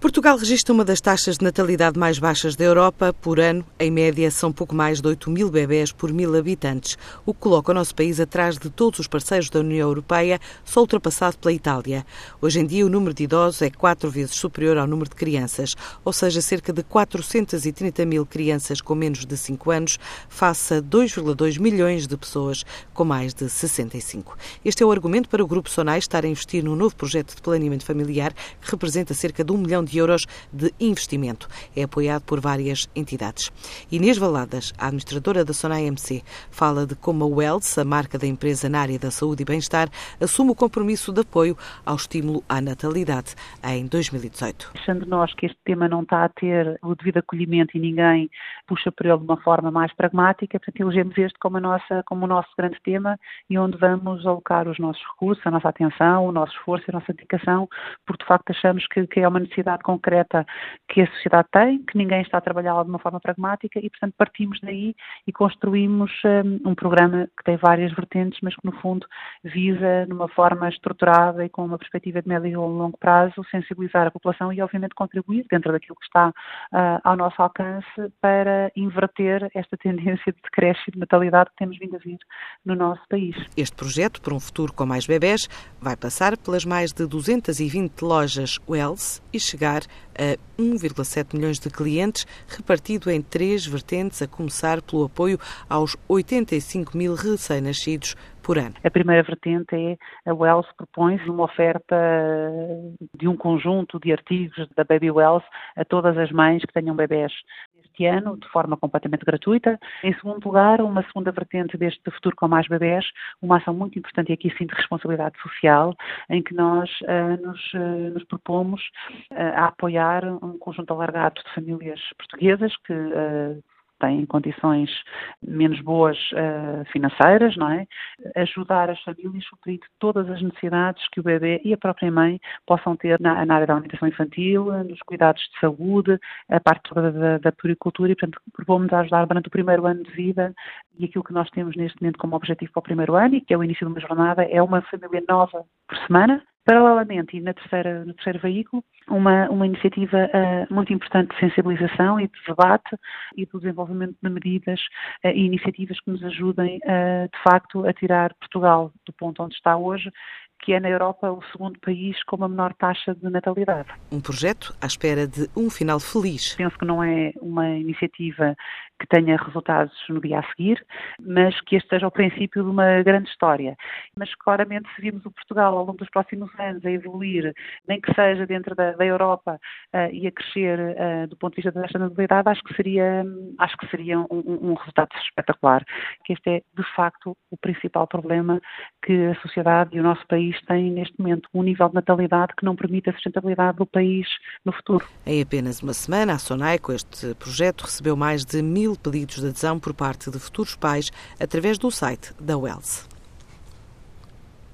Portugal registra uma das taxas de natalidade mais baixas da Europa. Por ano, em média, são pouco mais de 8 mil bebés por mil habitantes, o que coloca o nosso país atrás de todos os parceiros da União Europeia, só ultrapassado pela Itália. Hoje em dia, o número de idosos é quatro vezes superior ao número de crianças, ou seja, cerca de 430 mil crianças com menos de 5 anos, face a 2,2 milhões de pessoas com mais de 65. Este é o argumento para o Grupo Sonai estar a investir num novo projeto de planeamento familiar que representa cerca de um milhão de euros de investimento. É apoiado por várias entidades. Inês Valadas, a administradora da Sonai MC, fala de como a Wells, a marca da empresa na área da saúde e bem-estar, assume o compromisso de apoio ao estímulo à natalidade em 2018. Achando nós que este tema não está a ter o devido acolhimento e ninguém puxa por ele de uma forma mais pragmática, portanto, elegemos este como, a nossa, como o nosso grande tema e onde vamos alocar os nossos recursos, a nossa atenção, o nosso esforço e a nossa dedicação, porque de facto achamos que, que é uma necessidade necessidade concreta que a sociedade tem, que ninguém está a trabalhá-la de uma forma pragmática e, portanto, partimos daí e construímos um, um programa que tem várias vertentes, mas que, no fundo, visa, numa forma estruturada e com uma perspectiva de médio e longo prazo, sensibilizar a população e, obviamente, contribuir dentro daquilo que está uh, ao nosso alcance para inverter esta tendência de decréscimo de natalidade que temos vindo a vir no nosso país. Este projeto, por um futuro com mais bebés, vai passar pelas mais de 220 lojas Wells e chegar chegar a 1,7 milhões de clientes, repartido em três vertentes, a começar pelo apoio aos 85 mil recém-nascidos por ano. A primeira vertente é a Wells propõe uma oferta de um conjunto de artigos da Baby Wells a todas as mães que tenham bebés ano, de forma completamente gratuita. Em segundo lugar, uma segunda vertente deste Futuro com Mais Bebés, uma ação muito importante e aqui sim de responsabilidade social, em que nós uh, nos, uh, nos, propomos uh, a apoiar um conjunto alargado de famílias portuguesas que têm condições menos boas uh, financeiras, não é? Ajudar as famílias a suprir todas as necessidades que o bebê e a própria mãe possam ter na, na área da alimentação infantil, nos cuidados de saúde, a parte toda da, da puricultura e, portanto, propomos ajudar durante o primeiro ano de vida e aquilo que nós temos neste momento como objetivo para o primeiro ano e que é o início de uma jornada é uma família nova por semana, Paralelamente, e na terceira, no terceiro veículo, uma, uma iniciativa uh, muito importante de sensibilização e de debate e do desenvolvimento de medidas uh, e iniciativas que nos ajudem, uh, de facto, a tirar Portugal do ponto onde está hoje que é na Europa o segundo país com a menor taxa de natalidade. Um projeto à espera de um final feliz. Penso que não é uma iniciativa que tenha resultados no dia a seguir, mas que este seja o princípio de uma grande história. Mas claramente, se virmos o Portugal ao longo dos próximos anos a evoluir, nem que seja dentro da, da Europa uh, e a crescer uh, do ponto de vista da natalidade, acho que seria, acho que seria um, um resultado espetacular. Que este é, de facto, o principal problema que a sociedade e o nosso país país tem neste momento um nível de natalidade que não permite a sustentabilidade do país no futuro. Em apenas uma semana, a SONAI, com este projeto, recebeu mais de mil pedidos de adesão por parte de futuros pais através do site da Wells.